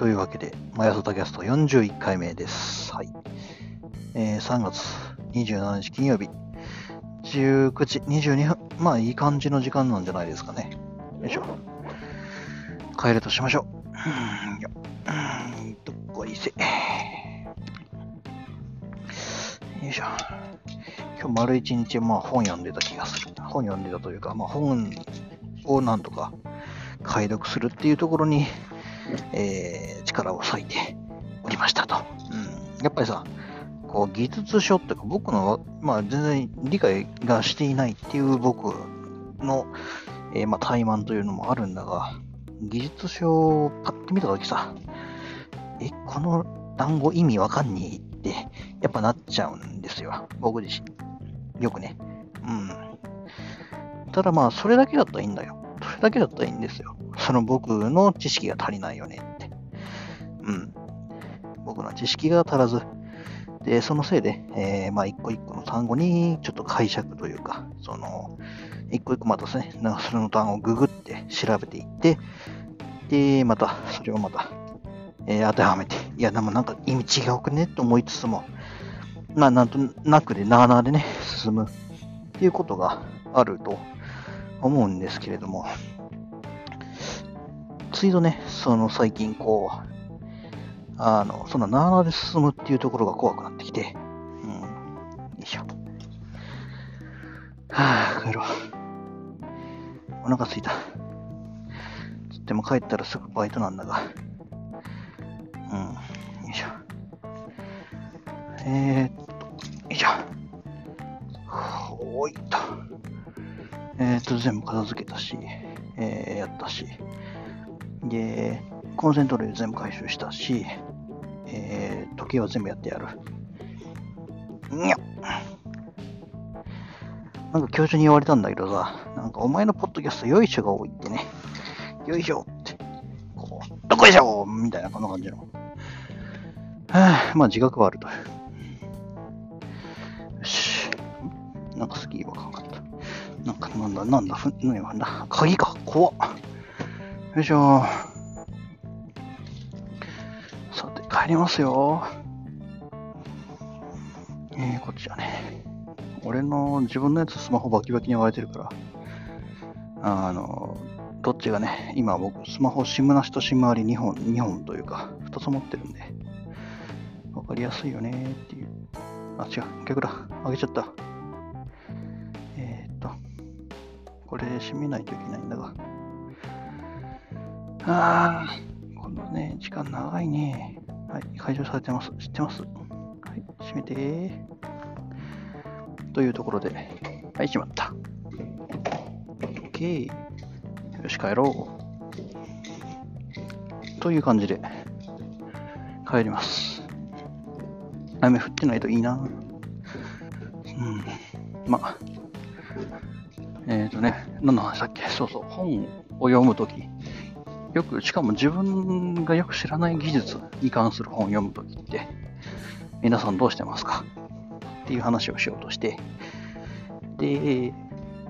というわけで、マヤソタキャスト41回目です。はい。えー3月27日金曜日、19時22分。まあ、いい感じの時間なんじゃないですかね。よいしょ。帰るとしましょう。うーんようーんどこいせ。よいしょ。今日丸一日、まあ、本読んでた気がする。本読んでたというか、まあ、本をなんとか解読するっていうところに、えー力を割いておりましたと。うん、やっぱりさ、こう技術書っていうか、僕の、まあ、全然理解がしていないっていう僕の、えーまあ、怠慢というのもあるんだが、技術書をパッと見たときさ、え、この単語意味わかんねえって、やっぱなっちゃうんですよ。僕自身。よくね。うん。ただまあ、それだけだったらいいんだよ。だけだったらいいんですよ。その僕の知識が足りないよねって。うん。僕の知識が足らず。で、そのせいで、えーまあ、一個一個の単語にちょっと解釈というか、その、一個一個またですね、なんかそれの単語をググって調べていって、で、また、それをまた、えー当てはめて、いや、でもなんか意味違うくねと思いつつも、まあ、なんとなくで、なあなあでね、進むっていうことがあると思うんですけれども、ついぞね、その最近こう、あの、そんななあなあで進むっていうところが怖くなってきて、うん、よいしょ。はぁ、帰ろう。お腹すいた。つっても帰ったらすぐバイトなんだが、うん、よいしょ。えー、っと、よいしょ。ほいっと。えー、っと、全部片付けたし、えー、やったし、で、コンセント類全部回収したし、えー、時計は全部やってやる。にゃなんか教授に言われたんだけどさ、なんかお前のポッドキャストよいしょが多いってね。よいしょって。こう、どこいしょみたいなこんな感じの。はぁ、まあ自覚はあるという。よし。なんかスキーわかんかった。なんかなんだ、なんだ、ふなんだ。鍵か、怖っ。よいしょ。りますよ。えー、こっちはね、俺の自分のやつスマホバキバキに割れてるから、あの、どっちがね、今僕、スマホ SIM なしと SIM あり2本、2本というか、2つ持ってるんで、わかりやすいよねっていう。あ、違う、逆だ。あげちゃった。えー、っと、これ閉めないといけないんだが。あー、このね、時間長いね。はい、解除されてます。知ってます？はい、閉めてというところで、はい、閉まった。OK。よし、帰ろう。という感じで、帰ります。雨降ってないといいな。うん。まあ、えっ、ー、とね、何の話だっけ？そうそう、本を読むとき、よく、しかも自分がよく知らない技術に関する本を読むときって、皆さんどうしてますか？っていう話をしようとして、で、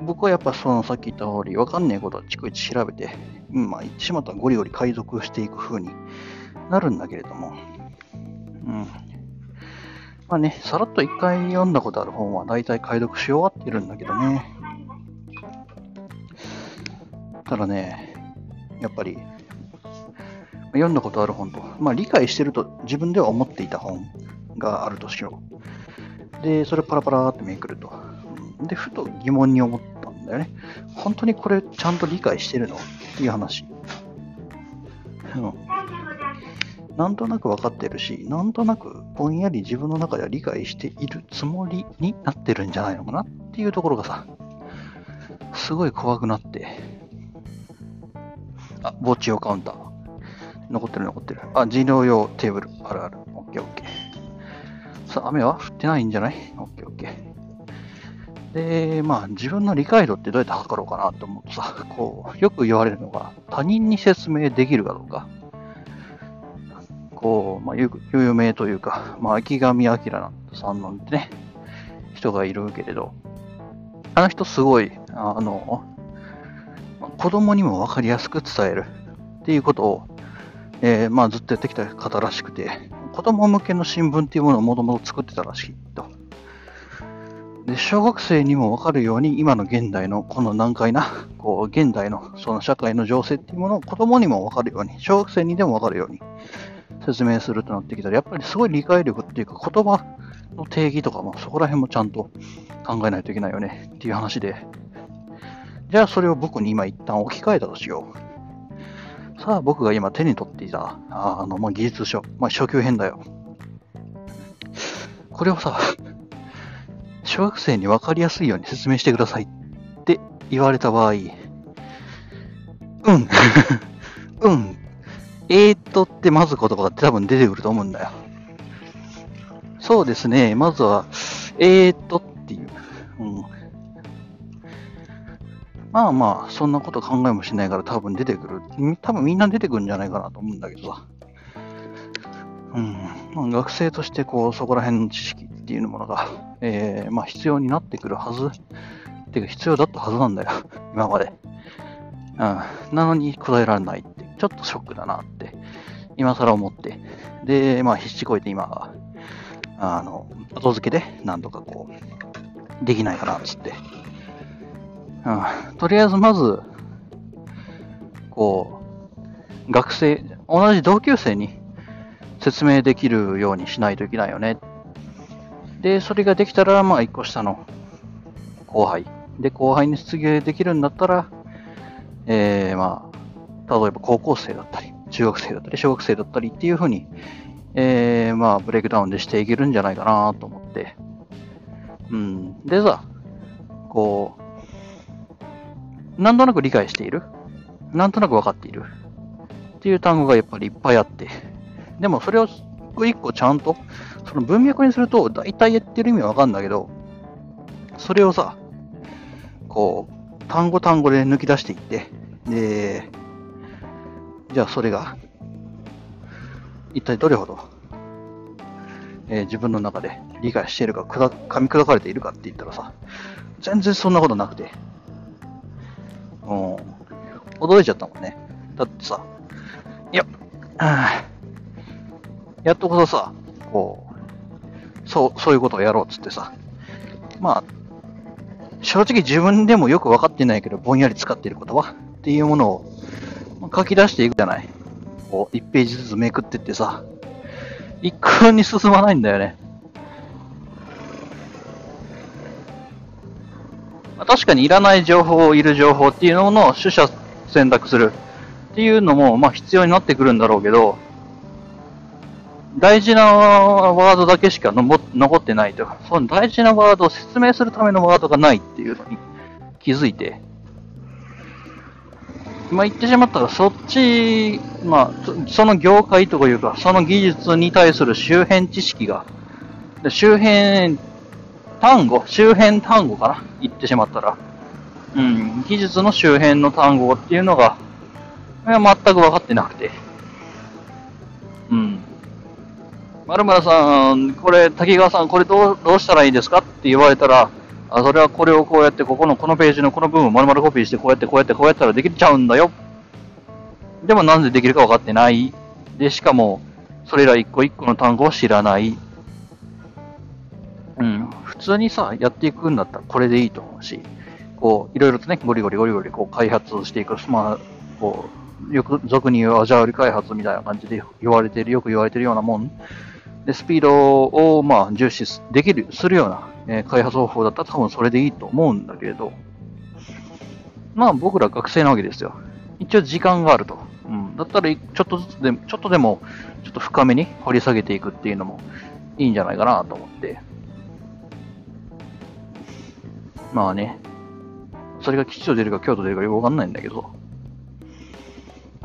僕はやっぱそのさっき言った通り、わかんないことは逐一調べて、うんまあ言ってしまったらゴリゴリ解読していく風になるんだけれども、うん。まあね、さらっと一回読んだことある本は大体解読し終わってるんだけどね。ただね、やっぱり、読んだことある本と、まあ理解してると自分では思っていた本があるとしよう。で、それパラパラってめくると。で、ふと疑問に思ったんだよね。本当にこれちゃんと理解してるの？っていう話。うん。なんとなく分かってるし、なんとなくぼんやり自分の中では理解しているつもりになってるんじゃないのかなっていうところがさ、すごい怖くなって。あ、墓地用カウンター。残ってる残ってる。あ、人狼用テーブル。あるある。オッケーオッケー。さあ、雨は降ってないんじゃない？オッケーオッケー。で、まあ、自分の理解度ってどうやって測ろうかなと思うとさ、こう、よく言われるのが、他人に説明できるかどうか。こう、まあ、有有名というか、まあ、秋上明さんなんてね、人がいるけれど、あの人すごい、あの、子供にも分かりやすく伝えるっていうことをえー、まあずっとやってきた方らしくて、子供向けの新聞っていうものをもともと作ってたらしいと。で、小学生にもわかるように、今の現代のこの難解な、こう、現代のその社会の情勢っていうものを子供にもわかるように、小学生にでもわかるように説明するとなってきたら、やっぱりすごい理解力っていうか、言葉の定義とかもそこら辺もちゃんと考えないといけないよねっていう話で、じゃあそれを僕に今一旦置き換えたとしよう。さあ僕が今手に取っていた、あの、まあ、技術書、まあ、初級編だよ。これをさ、小学生に分かりやすいように説明してくださいって言われた場合、うん、うん、えーっとってまず言葉が多分出てくると思うんだよ。そうですね、まずは、えーっとっていう。うん、まあまあ、そんなこと考えもしないから多分出てくる。多分みんな出てくるんじゃないかなと思うんだけどさ。うん。まあ、学生としてこう、そこら辺の知識っていうものが、えー、まあ必要になってくるはず。っていうか必要だったはずなんだよ。今まで。うん。なのに答えられないって、ちょっとショックだなって、今更思って。で、まあ必死こいて今、あの、後付けでなんとかこう、できないかなっつって。うん、とりあえずまず、こう、学生、同じ同級生に説明できるようにしないといけないよね。で、それができたら、まあ、一個下の後輩。で、後輩に失業できるんだったら、えー、まあ、例えば高校生だったり、中学生だったり、小学生だったりっていうふうに、えー、まあ、ブレイクダウンでしていけるんじゃないかなと思って。うん。でさ、こう、なんとなく理解している？なんとなく分かっている？っていう単語がやっぱりいっぱいあって。でもそれを一個一個ちゃんと、その文脈にすると大体言ってる意味はわかるんだけど、それをさ、こう、単語単語で抜き出していって、で、じゃあそれが、一体どれほど、えー、自分の中で理解しているか、噛み砕かれているかって言ったらさ、全然そんなことなくて、うん。驚いちゃったもんね。だってさ、いや、やっとこそさ、こう、そう、そういうことをやろうっつってさ、まあ、正直自分でもよく分かってないけど、ぼんやり使っている言葉っていうものを書き出していくじゃない。こう、1ページずつめくってってさ、一向に進まないんだよね。まあ、確かにいらない情報、いる情報っていうのの取捨選択するっていうのも、まあ必要になってくるんだろうけど、大事なワードだけしか残ってないと。その大事なワードを説明するためのワードがないっていうのに気づいて、まあ言ってしまったらそっち、まあその業界というか、その技術に対する周辺知識が、周辺単語、周辺単語かな言ってしまったら。うん、技術の周辺の単語っていうのが、全く分かってなくて。うん。丸村さん、これ、滝川さん、これどうどうしたらいいですかって言われたら、あ、それはこれをこうやって、ここのこのページのこの部分を丸々コピーして、こうやってこうやってこうやったらできちゃうんだよ。でもなんでできるか分かってない。で、しかも、それら一個一個の単語を知らない。うん。普通にさ、やっていくんだったらこれでいいと思うし、こう、いろいろとね、ゴリゴリゴリゴリこう開発していく。まあ、こう、よく俗に言うアジャール開発みたいな感じで言われてる、よく言われてるようなもん。で、スピードを、まあ、重視できる、するような、えー、開発方法だったら多分それでいいと思うんだけれど、まあ僕ら学生なわけですよ。一応時間があると。うん。だったら、ちょっとずつで、ちょっとでも、ちょっと深めに掘り下げていくっていうのもいいんじゃないかなと思って。まあね、それが吉と出るか京都出るかよくわかんないんだけど。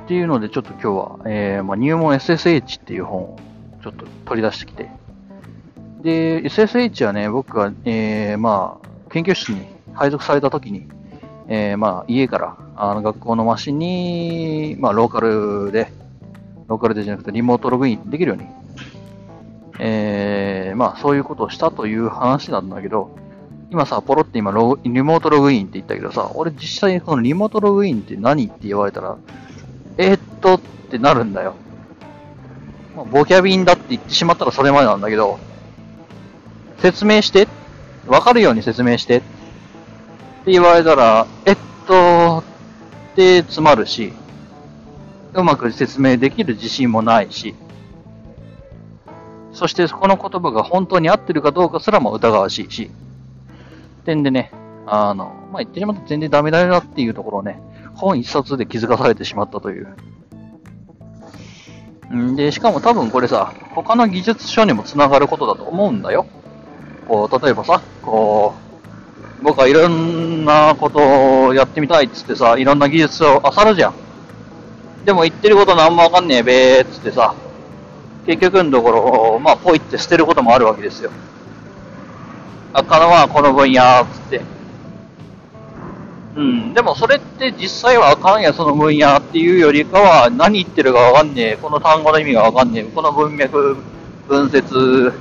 っていうので、ちょっと今日は、えー、まあ、入門 SSH っていう本をちょっと取り出してきて。で、SSH はね、僕が、えー、まあ、研究室に配属された時に、えー、まあ、家から、あの、学校のマシンに、まあ、ローカルで、ローカルでじゃなくてリモートログインできるように、えー、まあ、そういうことをしたという話なんだけど、今さ、ポロって今ロリモートログインって言ったけどさ、俺実際にこのリモートログインって何って言われたら、えー、っとってなるんだよ。まあ、ボキャビンだって言ってしまったらそれまでなんだけど、説明してわかるように説明してって言われたら、えっと、って詰まるし、うまく説明できる自信もないし、そしてこの言葉が本当に合ってるかどうかすらも疑わしいし、点でね、あの、まあ、言ってしまったら全然ダメだよなっていうところをね、本一冊で気づかされてしまったという。んで、しかも多分これさ、他の技術書にもつながることだと思うんだよ。こう、例えばさ、こう、僕はいろんなことをやってみたいっつってさ、いろんな技術を漁るじゃん。でも言ってることなんもわかんねえべーっつってさ、結局のところ、まあ、ポイって捨てることもあるわけですよ。あかのはこの分野、つって。うん、でもそれって実際はあかんや、その分野っていうよりかは、何言ってるかわかんねえ、この単語の意味がわかんねえ、この文脈、文節、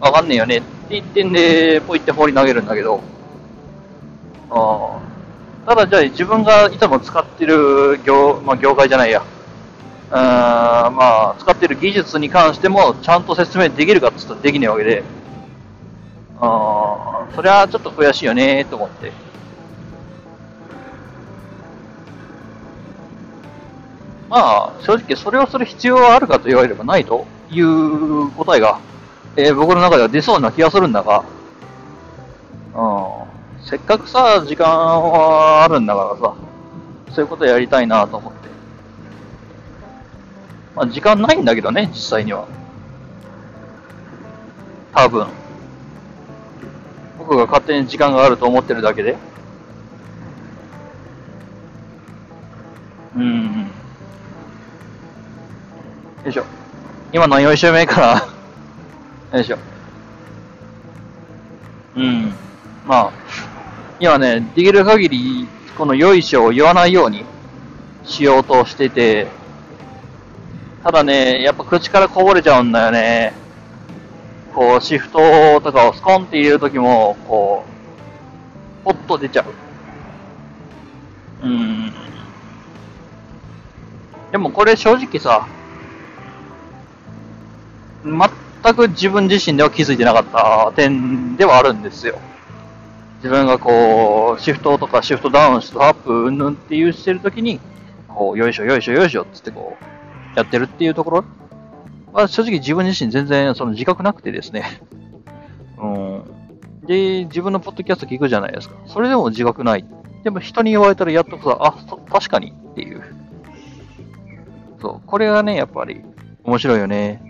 わかんねえよねって言ってんで、ポイって放り投げるんだけど、あただじゃあ自分がいつも使ってる業、まあ、業界じゃないや、うんまあ、使ってる技術に関してもちゃんと説明できるかって言ったらできないわけで、ああそれはちょっと悔しいよねと思って。まあ、正直それをする必要はあるかと言われればないという答えが、えー、僕の中では出そうな気がするんだが、うん、せっかくさ、時間はあるんだからさ、そういうことやりたいなと思って。まあ、時間ないんだけどね、実際には。多分。僕が勝手に時間があると思ってるだけで。うん。よいしょ。今の4週目から よいしょ。うん。まあ、今ね、できる限り、このよいしょを言わないようにしようとしてて、ただね、やっぱ口からこぼれちゃうんだよね。こう、シフトとかをスコンって入れるときも、こう、ポッと出ちゃう。うん。でもこれ正直さ、全く自分自身では気づいてなかった点ではあるんですよ。自分がこう、シフトとかシフトダウン、シフトアップ、うんぬんっていうしてるときに、こう、よいしょよいしょよいしょっつってこう、やってるっていうところは、正直自分自身全然その自覚なくてですね。うん。で、自分のポッドキャスト聞くじゃないですか。それでも自覚ない。でも人に言われたらやっとさ、あ、確かにっていう。そう。これがね、やっぱり面白いよね。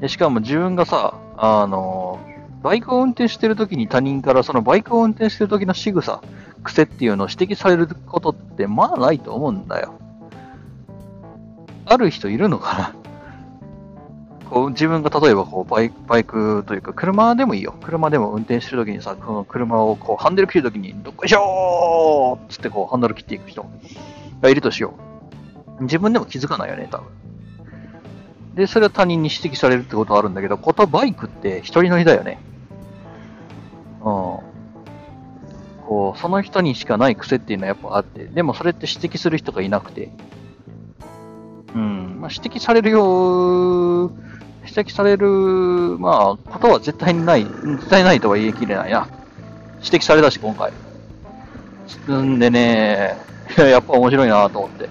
でしかも自分がさ、あの、バイクを運転してる時に他人からそのバイクを運転してる時の仕草、癖っていうのを指摘されることってまあないと思うんだよ。ある人いるのかな？こう自分が例えばこうバイバイクというか車でもいいよ。車でも運転してるときにさ、この車をこうハンドル切るときにどっこいしょーっつってこうハンドル切っていく人がいるとしよう。自分でも気づかないよね、多分。で、それは他人に指摘されるってことはあるんだけど、ことバイクって一人乗りだよね。うん。こう、その人にしかない癖っていうのはやっぱあって、でもそれって指摘する人がいなくて、うん、まあ、指摘されるよう、指摘される、まあ、ことは絶対にない、絶対ないとは言い切れないな。指摘されたし、今回。んでね、やっぱ面白いなと思って。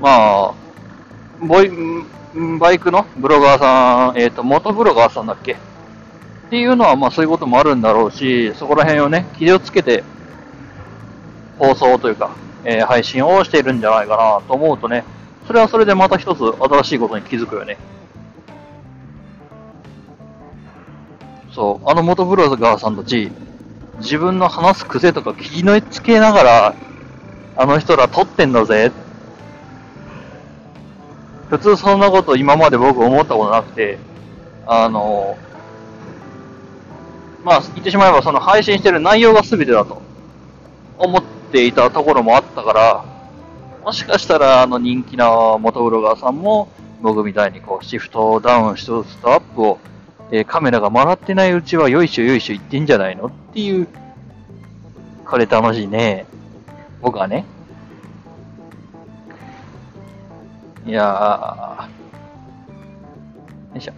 まあ、ボイ、バイクのブロガーさん、えっ、ー、と、元ブロガーさんだっけ？っていうのは、まあそういうこともあるんだろうし、そこら辺をね、気をつけて、放送というか、えー、配信をしているんじゃないかなと思うとね、それはそれでまた一つ新しいことに気づくよね。そう、あの元ブロガーさんたち、自分の話す癖とか気のつけながら、あの人ら撮ってんだぜ。普通そんなこと今まで僕思ったことなくて、あの、まあ、言ってしまえばその配信してる内容が全てだと思ってていたところもあったから、もしかしたらあの人気な元ブロガーさんも僕みたいにこうシフトダウン、シフトアップを、えー、カメラが回ってないうちはよいしょよいしょ言ってんじゃないのっていう、これ楽しいね。僕はね。いやー、よいしょ。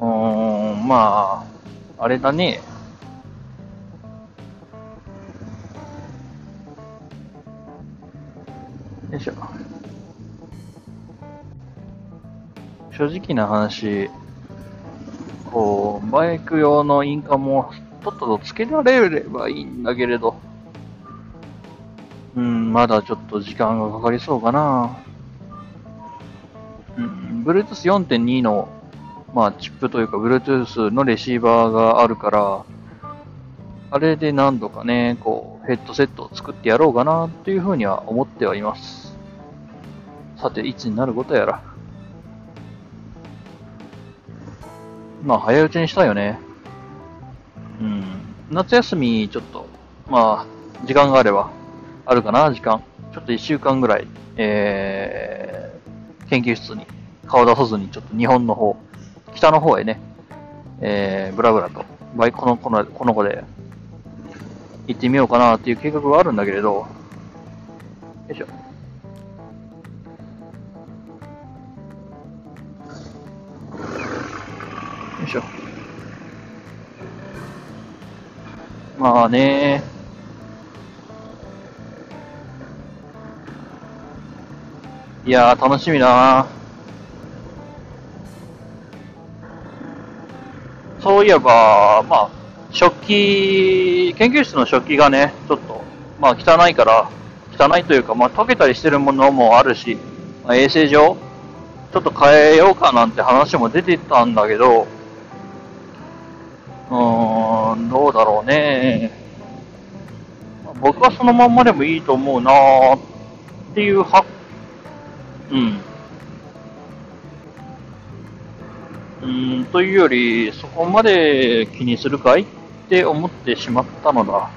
うーん、まあ、あれだね。よいしょ。正直な話、こう、バイク用のインカムをとっととつけられればいいんだけれど、うん、まだちょっと時間がかかりそうかな。うん、Bluetooth 4.2の、まあ、チップというか、Bluetooth のレシーバーがあるから、あれで何度かね、こう、ヘッドセットを作ってやろうかなっていうふうには思ってはいます。さて、いつになることやら。まあ、早いうちにしたよね。うん。夏休み、ちょっと、まあ、時間があれば、あるかな、時間。ちょっと一週間ぐらい、えー、研究室に顔出さずに、ちょっと日本の方、北の方へね、えー、ブラブラと、バイクこの、この、この子で、行ってみようかなっていう計画はあるんだけれど、よいしょ。まあね。いや、楽しみだな。そういえば、まあ、食器、研究室の食器がね、ちょっと、まあ汚いから、汚いというか、まあ溶けたりしてるものもあるし、まあ、衛生上、ちょっと変えようかなんて話も出てたんだけど、どうだろうね。僕はそのまんまでもいいと思うなーっていうは、うん。うん、というより、そこまで気にするかいって思ってしまったのだ。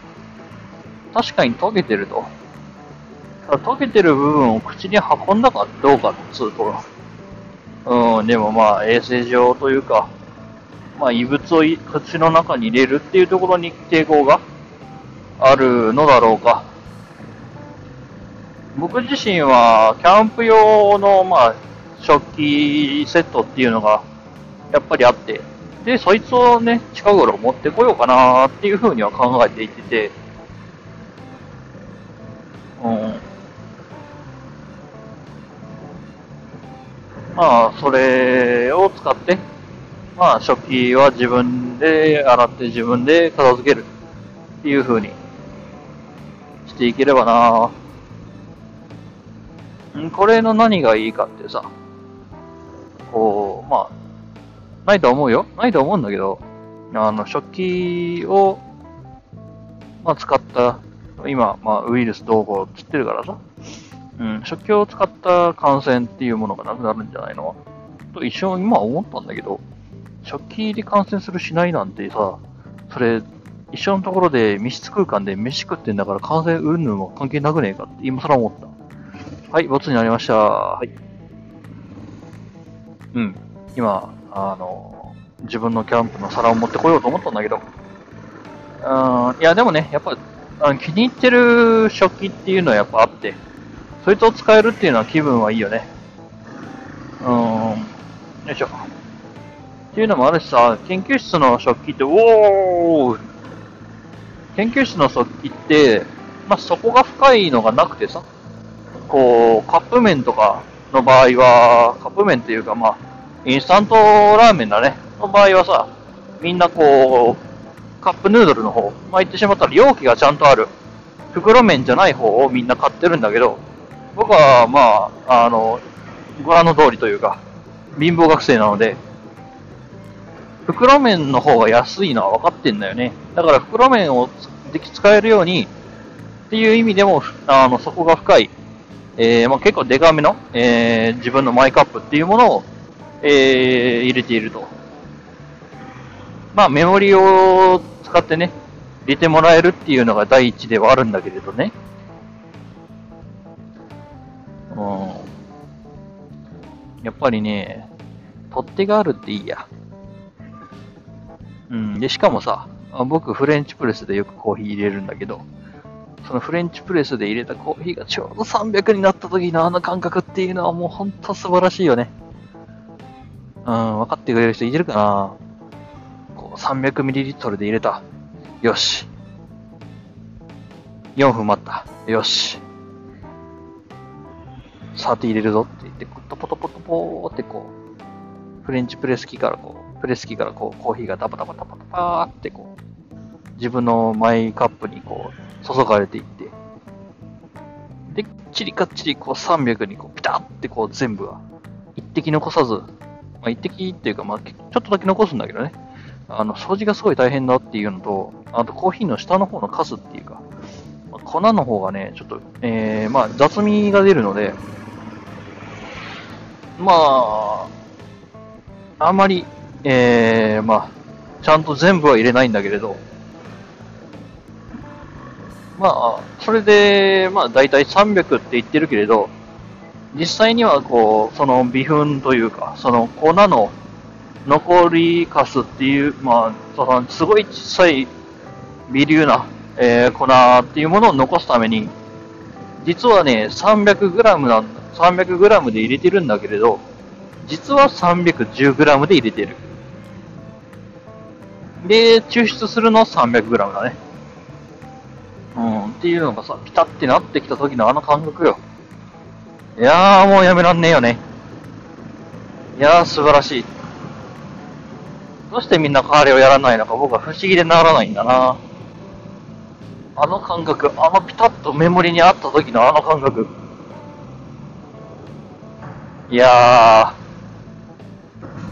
確かに溶けてると。溶けてる部分を口に運んだかどうかっつうと。うん、でもまあ衛生上というか、まあ、異物を口の中に入れるっていうところに抵抗があるのだろうか。僕自身は、キャンプ用の、まあ、食器セットっていうのが、やっぱりあって、で、そいつをね、近頃持ってこようかなっていうふうには考えていてて、うん。まあ、それを使って、まあ、食器は自分で洗って自分で片付けるっていう風にしていければな。んこれの何がいいかってさ、こう、まあ、ないと思うよ。ないと思うんだけど、あの、食器を、まあ、使った、今、まあ、ウイルスどうこうつってるからさ、うん、食器を使った感染っていうものがなくなるんじゃないの？と一瞬今思ったんだけど、食器で感染するしないなんてさ、それ、一緒のところで密室空間で飯食ってんだから感染うんぬんも関係なくねえかって今更思った。はい、ボツになりました。はい。うん。今、あの、自分のキャンプの皿を持ってこようと思ったんだけど、うん、いやでもね、やっぱあの気に入ってる食器っていうのはやっぱあって、そいつを使えるっていうのは気分はいいよね。うん、よいしょ。っていうのもあるしさ、研究室の食器って、おー研究室の食器って、まあ、底が深いのがなくてさ、こう、カップ麺とかの場合は、カップ麺っていうか、まあ、インスタントラーメンだね、の場合はさ、みんなこう、カップヌードルの方、まあ、言ってしまったら容器がちゃんとある、袋麺じゃない方をみんな買ってるんだけど、僕は、まあ、あの、ご覧の通りというか、貧乏学生なので、袋麺の方が安いのは分かってんだよね。だから袋麺をで使えるようにっていう意味でも、あの、底が深い、えー、まあ、結構デカめの、えー、自分のマイカップっていうものを、えー、入れていると。まあ、メモリを使ってね、入れてもらえるっていうのが第一ではあるんだけれどね。うん。やっぱりね、取っ手があるっていいや。うん、で、しかもさ、僕、フレンチプレスでよくコーヒー入れるんだけど、そのフレンチプレスで入れたコーヒーがちょうど300になった時のあの感覚っていうのはもうほんと素晴らしいよね。うん、分かってくれる人いてるかなこう 300ml で入れた。よし。4分待った。よし。さて入れるぞって言って、トポトポトポーってこう、フレンチプレス機からこう、プレス機からこう、コーヒーがダバダバダバダバってこう、自分のマイカップにこう、注がれていって、で、っちりかっちりこう300にこう、ピタッてこう全部は、一滴残さず、まあ一滴っていうかまあ、ちょっとだけ残すんだけどね。あの、掃除がすごい大変だっていうのと、あとコーヒーの下の方のカスっていうか、まあ粉の方がね、ちょっと、えー、まあ雑味が出るので、まあ、あまり、えー、まあ、ちゃんと全部は入れないんだけれど、まあ、それで、まあ、だいたい300って言ってるけれど、実際にはこう、その微粉というか、その粉の残りかすっていう、まあ、そのすごい小さい微粒な、えー、粉っていうものを残すために、実はね、300g なん 300g で入れてるんだけれど、実は 310g で入れてる。で、抽出するのは 300g だね。うん、っていうのがさ、ピタってなってきた時のあの感覚よ。いやー、もうやめらんねえよね。いやー、素晴らしい。どうしてみんなあれをやらないのか僕は不思議でならないんだな。あの感覚、あのピタッとメモリにあった時のあの感覚。いや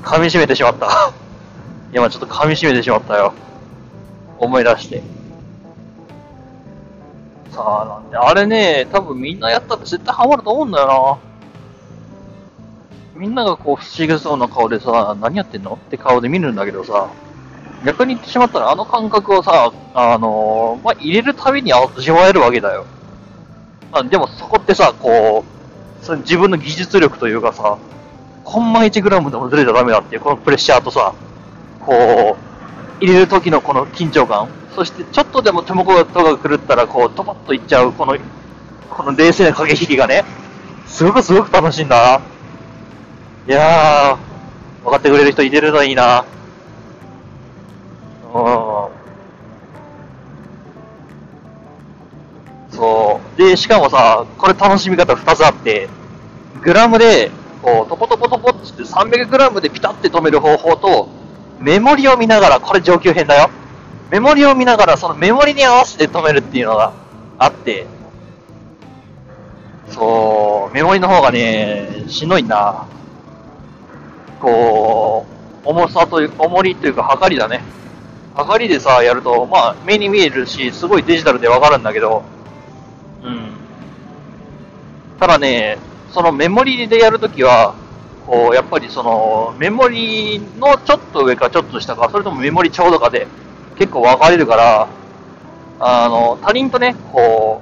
ー、噛み締めてしまった。今ちょっと噛み締めてしまったよ。思い出して。さあ、なんで、あれね、多分みんなやったら絶対ハマると思うんだよな。みんながこう不思議そうな顔でさ、何やってんの？って顔で見るんだけどさ、逆に言ってしまったらあの感覚をさ、あのー、まあ、入れるたびに味わえるわけだよ。まあ、でもそこってさ、こう、自分の技術力というかさ、コンマ1グラムでもずれちゃダメだっていう、このプレッシャーとさ、こう、入れる時のこの緊張感、そしてちょっとでも手元が狂ったら、こう、トパッといっちゃう、この、この冷静な駆け引きがね、すごくすごく楽しいんだな。いやー、分かってくれる人いてるのいいな。うん。そう。で、しかもさ、これ楽しみ方2つあって、グラムで、こう、トポトポトポって300グラムでピタって止める方法と、メモリを見ながら、これ上級編だよ。メモリを見ながら、そのメモリに合わせて止めるっていうのがあって、そう、メモリの方がね、しんどいんだ。こう、重さという、重りというか、測りだね。測りでさ、やると、まあ、目に見えるし、すごいデジタルでわかるんだけど、うん。ただね、そのメモリでやるときは、こう、やっぱりその、メモリのちょっと上かちょっと下か、それともメモリちょうどかで、結構分かれるから、あの、他人とね、こ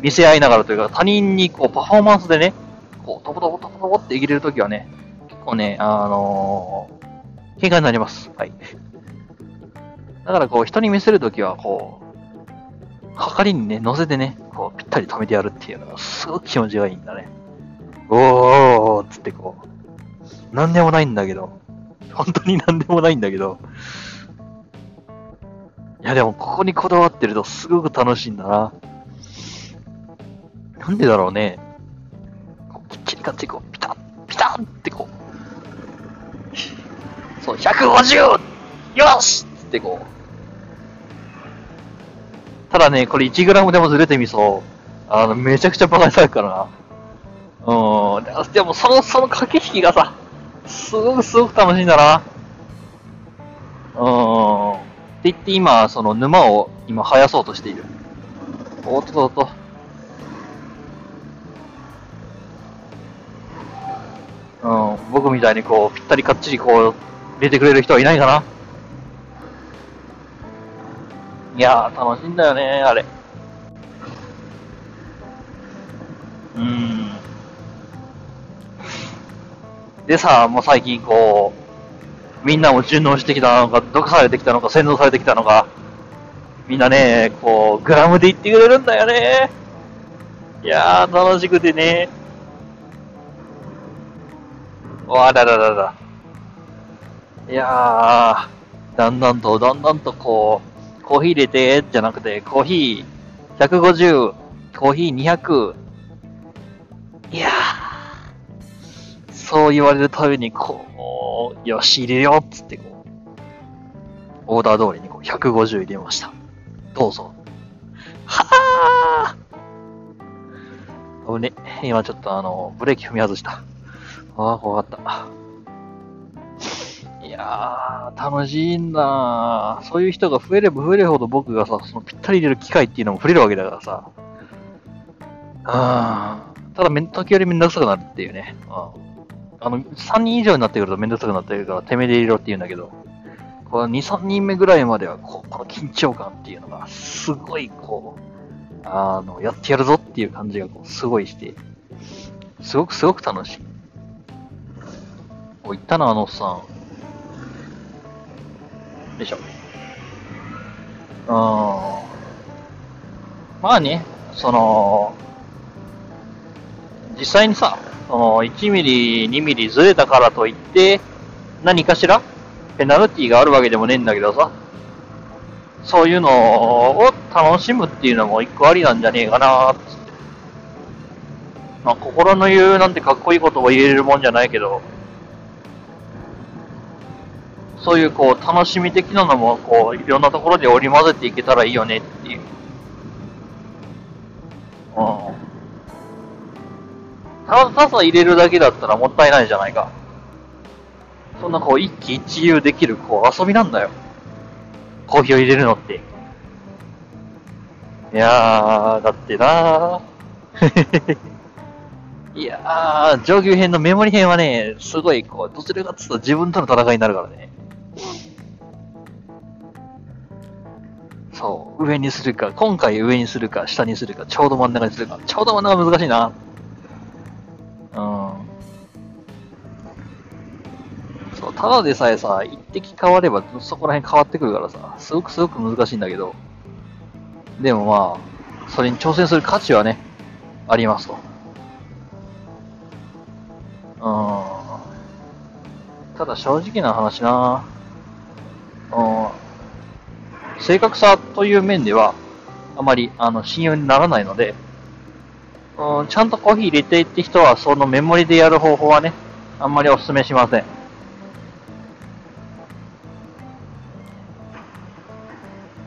う、見せ合いながらというか、他人にこう、パフォーマンスでね、こう、トボトボトボトボって入れるときはね、結構ね、あのー、喧嘩になります。はい。だからこう、人に見せるときは、こう、はかりにね、乗せてね、こう、ぴったり止めてやるっていうのが、すごく気持ちがいいんだね。おーっつってこう、なんでもないんだけど、本当になんでもないんだけど、いやでもここにこだわってるとすごく楽しいんだな。なんでだろうね。かってこう、ピタッ、ピタッってこう、そう、150! よしつってこう。ただね、これ 1g でもずれてみそう。あの、めちゃくちゃバカにされるからな。うん。でも、その、その駆け引きがさ、すごくすごく楽しいんだな。うん。って言って今、その沼を今生やそうとしている。おっとっとっと。うん、僕みたいにこう、ぴったりかっちりこう、入れてくれる人はいないかないやー、楽しいんだよね、あれ。でさ、もう最近こう、みんなも順応してきたのか、毒されてきたのか、洗脳されてきたのか、みんなね、こう、グラムで言ってくれるんだよね。いやー、楽しくてね。わらららら。いやー、だんだんと、だんだんとこう、コーヒー入れて、じゃなくて、コーヒー150、コーヒー200。いやー、そう言われるたびに、こう、よし、入れようっつって、こう、オーダー通りにこう150入れました。どうぞ。はぁー危ね。今ちょっとあの、ブレーキ踏み外した。ああ、怖かった。いやー、楽しいんだそういう人が増えれば増えるほど僕がさ、そのぴったり入れる機会っていうのも増えるわけだからさ。あーただめん、時折めんどくさくなるっていうね。うんあの、3人以上になってくるとめんどくさくなってるから、てめえで入れろって言うんだけど、この2、3人目ぐらいまでは、こ、この緊張感っていうのが、すごい、こう、あの、やってやるぞっていう感じが、こう、すごいして、すごくすごく楽しい。お、行ったな、あのおっさん。よいしょ。うーん。まあね、その、実際にさ、その1ミリ、2ミリずれたからといって、何かしらペナルティがあるわけでもねえんだけどさ、そういうのを楽しむっていうのも一個ありなんじゃねえかなっつって。まあ、心の言うなんてかっこいいことを言えるもんじゃないけど、そういうこう楽しみ的なのもこういろんなところで織り交ぜていけたらいいよねっていう。うん。ただただ入れるだけだったらもったいないじゃないか。そんなこう一喜一憂できるこう遊びなんだよ。コーヒーを入れるのって。いやー、だってなー。いやー、上級編のメモリ編はね、すごいこう、どちらかつうと自分との戦いになるからね。そう、上にするか、今回上にするか、下にするか、ちょうど真ん中にするか、ちょうど真ん中難しいな。そう、ただでさえさ、一滴変わればそこら辺変わってくるからさ、すごくすごく難しいんだけど、でもまあ、それに挑戦する価値はね、ありますと。うん。ただ正直な話なうん。正確さという面では、あまり、あの、信用にならないので、うん、ちゃんとコーヒー入れてって人は、そのメモリでやる方法はね、あんまりお勧めしません。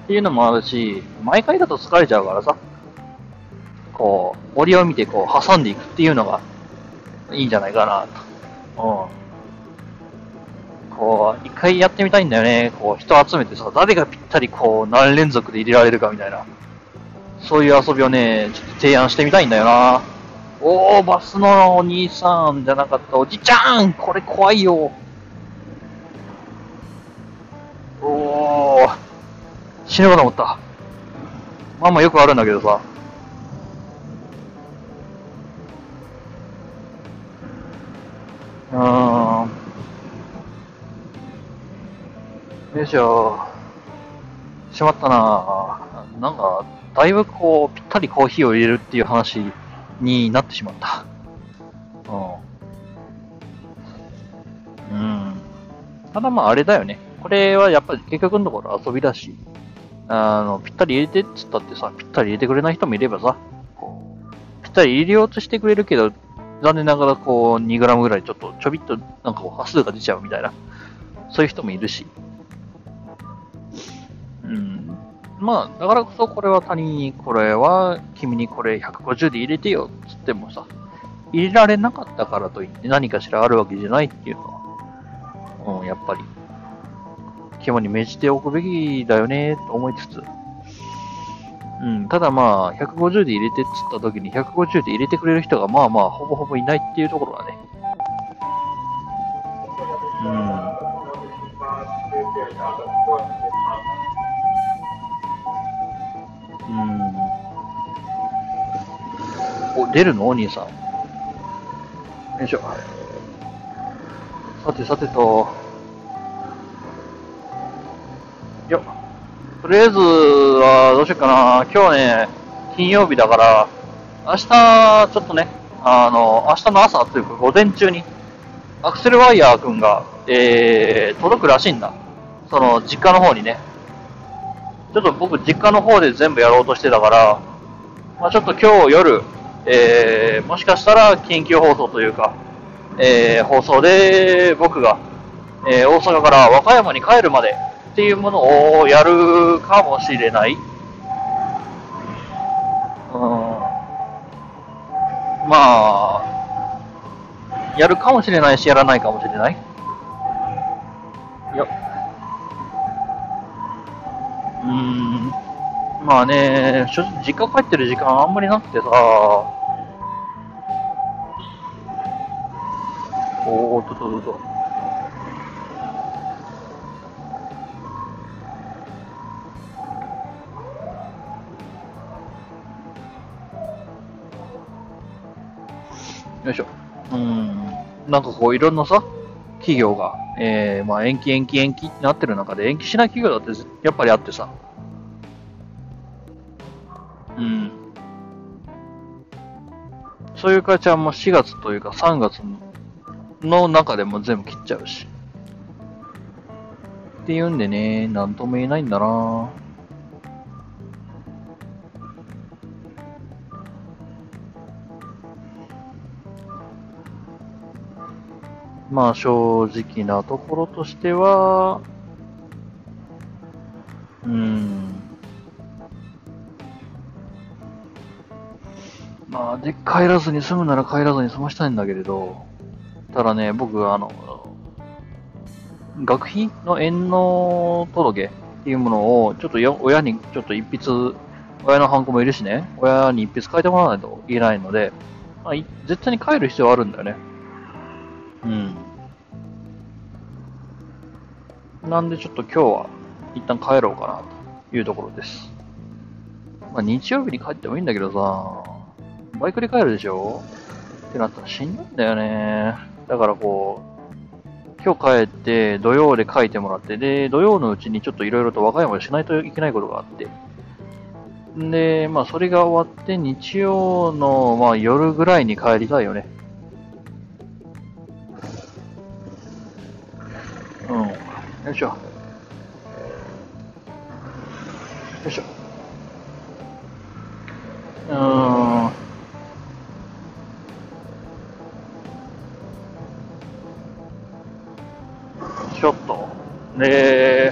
っていうのもあるし、毎回だと疲れちゃうからさ、こう、折を見てこう、挟んでいくっていうのがいいんじゃないかなと。うん。こう、一回やってみたいんだよね。こう、人集めてさ、誰がぴったりこう、何連続で入れられるかみたいな。そういう遊びをね、ちょっと提案してみたいんだよな。おー、バスのお兄さんじゃなかった、おじちゃんこれ怖いよ。死ぬかと思った。まあまあよくあるんだけどさ。うーん。よいしょ。しまったななんか、だいぶこう、ぴったりコーヒーを入れるっていう話になってしまった。うん。うん。ただまああれだよね。これはやっぱり結局のところ遊びだし、あの、ぴったり入れてっつったってさ、ぴったり入れてくれない人もいればさ、こう、ぴったり入れようとしてくれるけど、残念ながらこう、2グラムぐらいちょっとちょびっとなんかこう、端数が出ちゃうみたいな、そういう人もいるし。うん。まあ、だからこそこれは他人に、これは君にこれ150で入れてよっつってもさ、入れられなかったからといって何かしらあるわけじゃないっていうのは、うん、やっぱり、肝に銘じておくべきだよね、と思いつつ、うん、ただまあ、150で入れてっつった時に150で入れてくれる人がまあまあ、ほぼほぼいないっていうところはね、うん。うん。お、出るの？お兄さん。よいしょ。さてさてと、よとりあえずは、どうしようかな。今日ね、金曜日だから、明日、ちょっとね、あの、明日の朝というか午前中に、アクセルワイヤーくんが、えー、届くらしいんだ。その、実家の方にね。ちょっと僕、実家の方で全部やろうとしてたから、まあ、ちょっと今日夜、えー、もしかしたら緊急放送というか、えー、放送で僕が、えー、大阪から和歌山に帰るまでっていうものをやるかもしれない。うん、まあ、やるかもしれないし、やらないかもしれない。ようん、まあね、正直実家帰ってる時間あんまりなくてさ、おーっとっとっと。よいしょ。うん。なんかこういろんなさ、企業が、えー、まあ延期延期延期ってなってる中で延期しない企業だってやっぱりあってさ。うん。そういう会社はもう4月というか3月の中でも全部切っちゃうし。っていうんでね、なんとも言えないんだなまあ正直なところとしては、うん。まあ、で、帰らずに済むなら帰らずに済ましたいんだけれど、ただね、僕、あの、学費の遠納届けっていうものを、ちょっと親にちょっと一筆、親のハンコもいるしね、親に一筆書いてもらわないといけないので、まあ、絶対に帰る必要はあるんだよね。なんでちょっと今日は一旦帰ろうかなというところです。まあ日曜日に帰ってもいいんだけどさ、バイクで帰るでしょ？ってなったらしんどいんだよね。だからこう、今日帰って土曜で書いてもらって、で、土曜のうちにちょっといろいろと和歌山でしないといけないことがあって、で、まあそれが終わって日曜の、まあ、夜ぐらいに帰りたいよね。よいしょ。よいしょ。うん。ちょっと。で、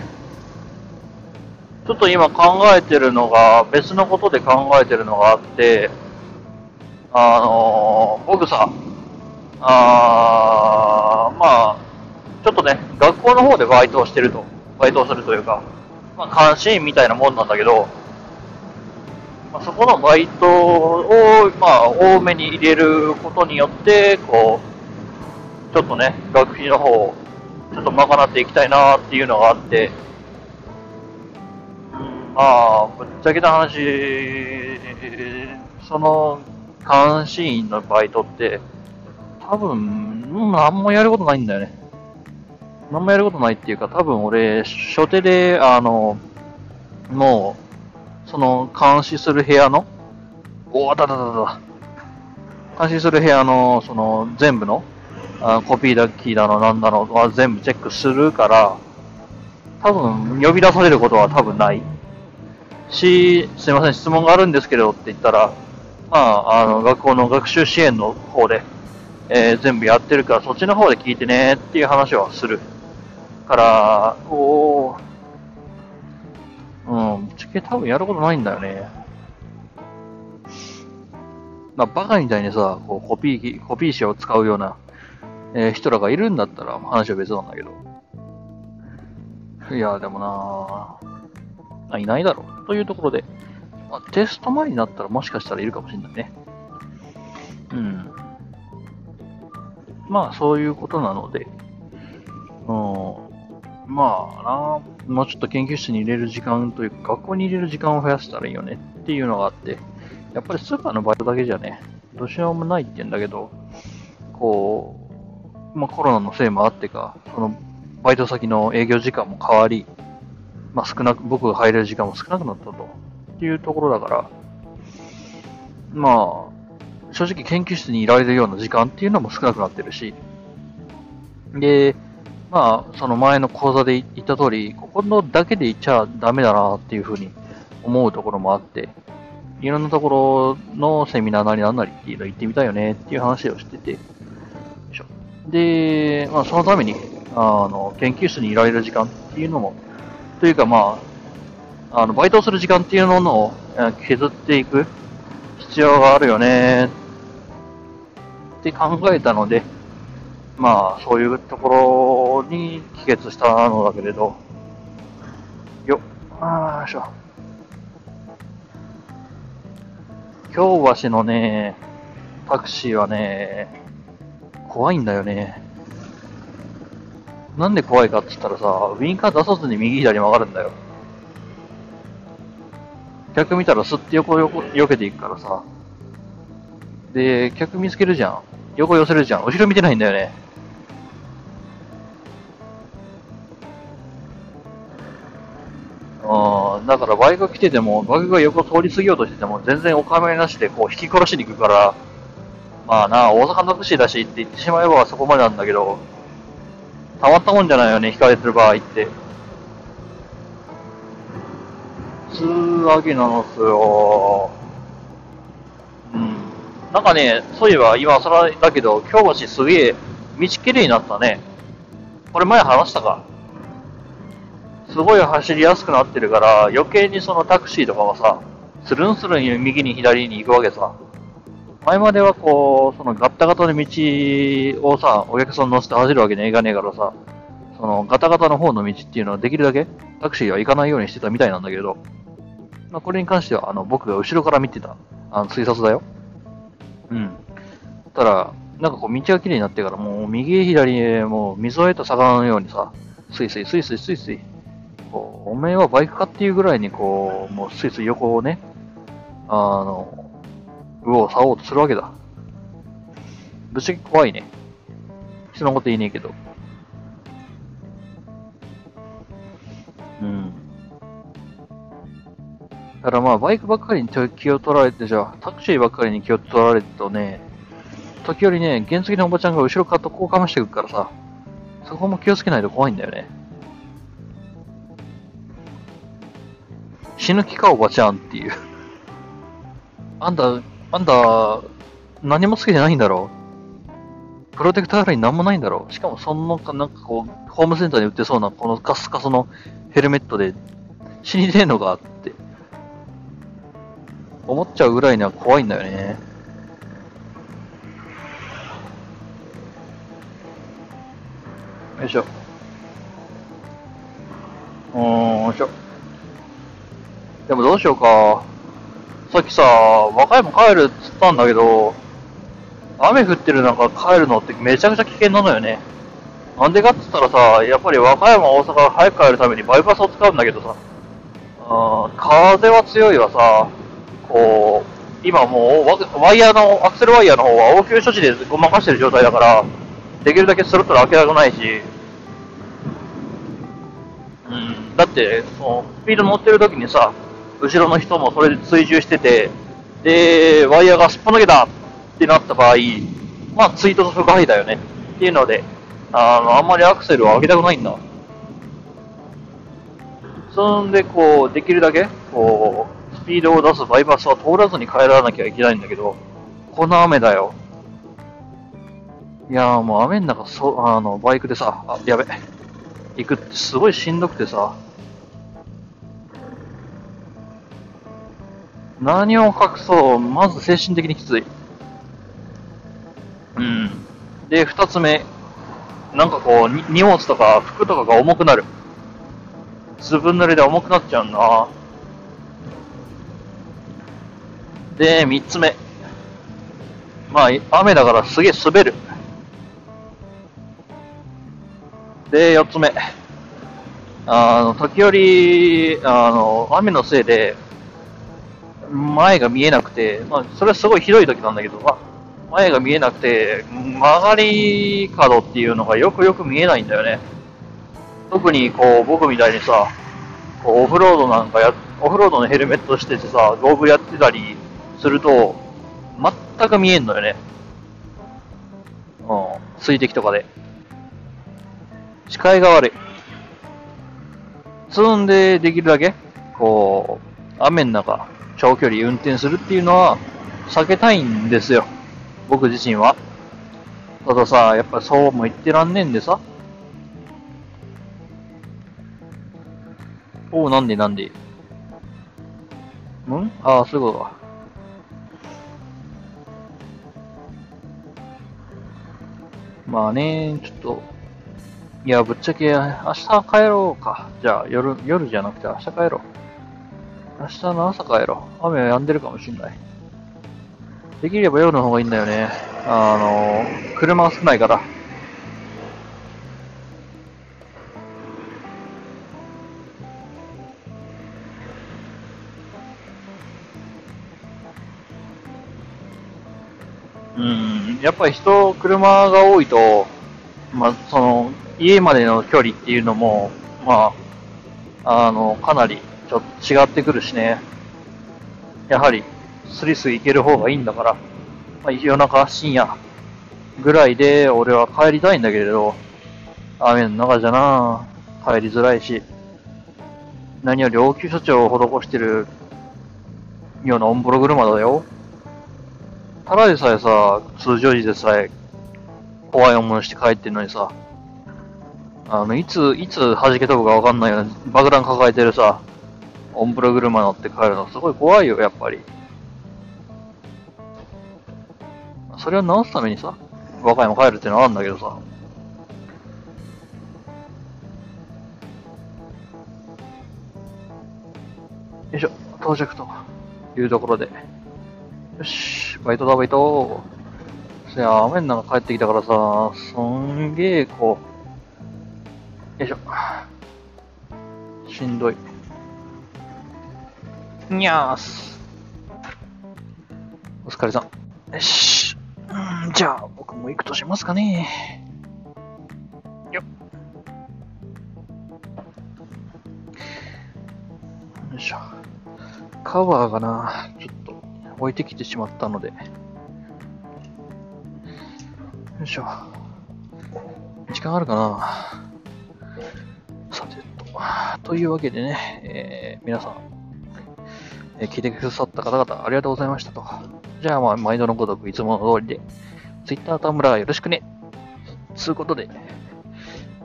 ちょっと今考えてるのが、別のことで考えてるのがあって、あのー、僕さ、あー、まあ、ちょっとね、学校の方でバイトをしてると、バイトをするというか、まあ、監視員みたいなもんなんだけど、まあ、そこのバイトを、まあ、多めに入れることによって、こう、ちょっとね、学費の方を、ちょっと賄っていきたいなっていうのがあって、まあ、ぶっちゃけた話、その、監視員のバイトって、多分、何もやることないんだよね。何もやることないっていうか、多分俺、初手で、あの、もう、その、監視する部屋の、おわだだだだ。監視する部屋の、その、全部の、あコピーだ、キーだの、なんだのは全部チェックするから、多分、呼び出されることは多分ない。し、すいません、質問があるんですけどって言ったら、まあ、あの、学校の学習支援の方で、えー、全部やってるから、そっちの方で聞いてねっていう話はする。から、おうん、ぶっちゃけ多分やることないんだよね。まあ、バカみたいにさ、こうコピー、コピー紙を使うような、えー、人らがいるんだったら話は別なんだけど。いや、でもなあ、いないだろう。というところで、まあ、テスト前になったらもしかしたらいるかもしれないね。うん。まあ、そういうことなので、うん。まあな、もうちょっと研究室に入れる時間というか、学校に入れる時間を増やしたらいいよねっていうのがあって、やっぱりスーパーのバイトだけじゃね、どうしようもないって言うんだけど、こう、まあコロナのせいもあってか、そのバイト先の営業時間も変わり、まあ少なく、僕が入れる時間も少なくなったと。っていうところだから、まあ、正直研究室にいられるような時間っていうのも少なくなってるし、で、まあ、その前の講座で言った通り、ここのだけで行っちゃダメだなっていうふうに思うところもあって、いろんなところのセミナーなりなんなりっていうの行ってみたいよねっていう話をしてて、で、まあ、そのために、あの、研究室にいられる時間っていうのも、というかまあ、あの、バイトする時間っていうのを削っていく必要があるよねって考えたので、まあ、そういうところに帰結したのだけれど、よっ、あーよいしょ。京橋のね、タクシーはね、怖いんだよね。なんで怖いかって言ったらさ、ウィンカー出さずに右左曲がるんだよ。客見たらすって横横避けていくからさ。で、客見つけるじゃん。横寄せるじゃん。後ろ見てないんだよね。あだからバイクが来てても、バイクが横通り過ぎようとしてても、全然お構いなしでこう引き殺しに行くから、まあな、大阪のタクシーだしって言ってしまえばそこまでなんだけど、たまったもんじゃないよね、引かれてる場合って。普通上げなのっすよ。うん。なんかね、そういえば今それだけど、京橋すげえ道きれいになったね。これ前話したか。すごい走りやすくなってるから、余計にそのタクシーとかはさ、スルンスルン右に左に行くわけさ。前まではこう、そのガッタガタの道をさ、お客さん乗せて走るわけにはいかねえからさ、そのガタガタの方の道っていうのはできるだけタクシーは行かないようにしてたみたいなんだけど、まあ、これに関してはあの僕が後ろから見てたあの推察だよ。うん。ただ、なんかこう道が綺麗になってからもう右左へもう水を得た魚のようにさ、スイスイスイスイスイスイ、こう、おめえはバイクかっていうぐらいにこう、もうスイスイ横をね、あの、右往左往とするわけだ。ぶっちゃけ怖いね。人のこと言いねえけど。うん。だからまあ、バイクばっかりに気を取られて、じゃあ、タクシーばっかりに気を取られるとね、時折ね、原付のおばちゃんが後ろからとこうかましてくるからさ、そこも気をつけないと怖いんだよね。死ぬ気かおばちゃんっていう。あんた、あんた、何もつけてないんだろプロテクターライン何もないんだろしかもその、なんかこう、ホームセンターに売ってそうな、このカスカスのヘルメットで死にてえのかって、思っちゃうぐらいには怖いんだよね。よいしょ。うーん、よいしょ。でもどうしようか。さっきさ、和歌山帰るっつったんだけど、雨降ってる中帰るのってめちゃくちゃ危険なのよね。なんでかっつったらさ、やっぱり和歌山、大阪早く帰るためにバイパスを使うんだけどさ、あ風は強いわさ、こう、今もうワワイヤーの、アクセルワイヤーの方は応急処置でごまかしてる状態だから、できるだけスロットル開けたくないし、うん、だって、その、スピード乗ってる時にさ、後ろの人もそれで追従してて、で、ワイヤーがすっぽ抜けたってなった場合、まあ、追突不可避だよね。っていうので、あの、あんまりアクセルを上げたくないんだ。そんで、こう、できるだけ、こう、スピードを出すバイパスは通らずに帰らなきゃいけないんだけど、この雨だよ。いやーもう雨の中、そ、あの、バイクでさ、あ、やべ。行くってすごいしんどくてさ、何を隠そう、まず精神的にきつい。うん。で、二つ目、なんかこう、に荷物とか服とかが重くなる。ずぶ濡れで重くなっちゃうな。で、三つ目。まあ、雨だからすげえ滑る。で、四つ目。あの、時折、あの、雨のせいで、前が見えなくて、まあ、それはすごいひどい時なんだけど、まあ、前が見えなくて、曲がり角っていうのがよくよく見えないんだよね。特にこう、僕みたいにさ、こうオフロードなんかや、オフロードのヘルメットしててさ、ゴーグルやってたりすると、全く見えんのよね。うん、水滴とかで。視界が悪い。積んでできるだけ、こう、雨の中、長距離運転するっていうのは避けたいんですよ。僕自身は。たださ、やっぱそうも言ってらんねえんでさ。おう、なんでなんでん？ああ、そういうことか。まあね、ちょっと、いや、ぶっちゃけ、明日帰ろうか。じゃあ、夜、夜じゃなくて明日帰ろう。明日の朝帰ろう。雨は止んでるかもしんない。できれば夜の方がいいんだよね。あの、車が少ないから。うん、やっぱり人、車が多いと、まあ、その、家までの距離っていうのも、まあ、あの、かなりちょっと違ってくるしね。やはり、スリスリ行ける方がいいんだから、まあ、夜中、深夜ぐらいで俺は帰りたいんだけれど、雨の中じゃな帰りづらいし、何より応急処置を施してるようなオンボロ車だよ。ただでさえさ、通常時でさえ怖い思いして帰ってんのにさ、あの、いつ、いつ弾け飛ぶかわかんないような爆弾抱えてるさ、オンブロ車乗って帰るのすごい怖いよ、やっぱり。それを直すためにさ、和歌山帰るってのはあるんだけどさ。よいしょ、到着というところで。よし、バイトだ、バイト。そや、雨の中帰ってきたからさ、すんげえ、こう、よいしょ。しんどい。にゃーす。お疲れさん。よし。うん、じゃあ、僕も行くとしますかね。よっ。よいしょ。カバーがな、ちょっと置いてきてしまったので。よいしょ。時間あるかなさてと。というわけでね、えー皆さん、え聞いてくださった方々ありがとうございましたと。じゃあ、まあ、毎度のごとくいつもの通りで、Twitter 田村よろしくね。つうことで、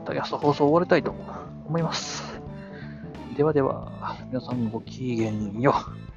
タキャスト放送終わりたいと思います。ではでは、皆さんごきげんよう。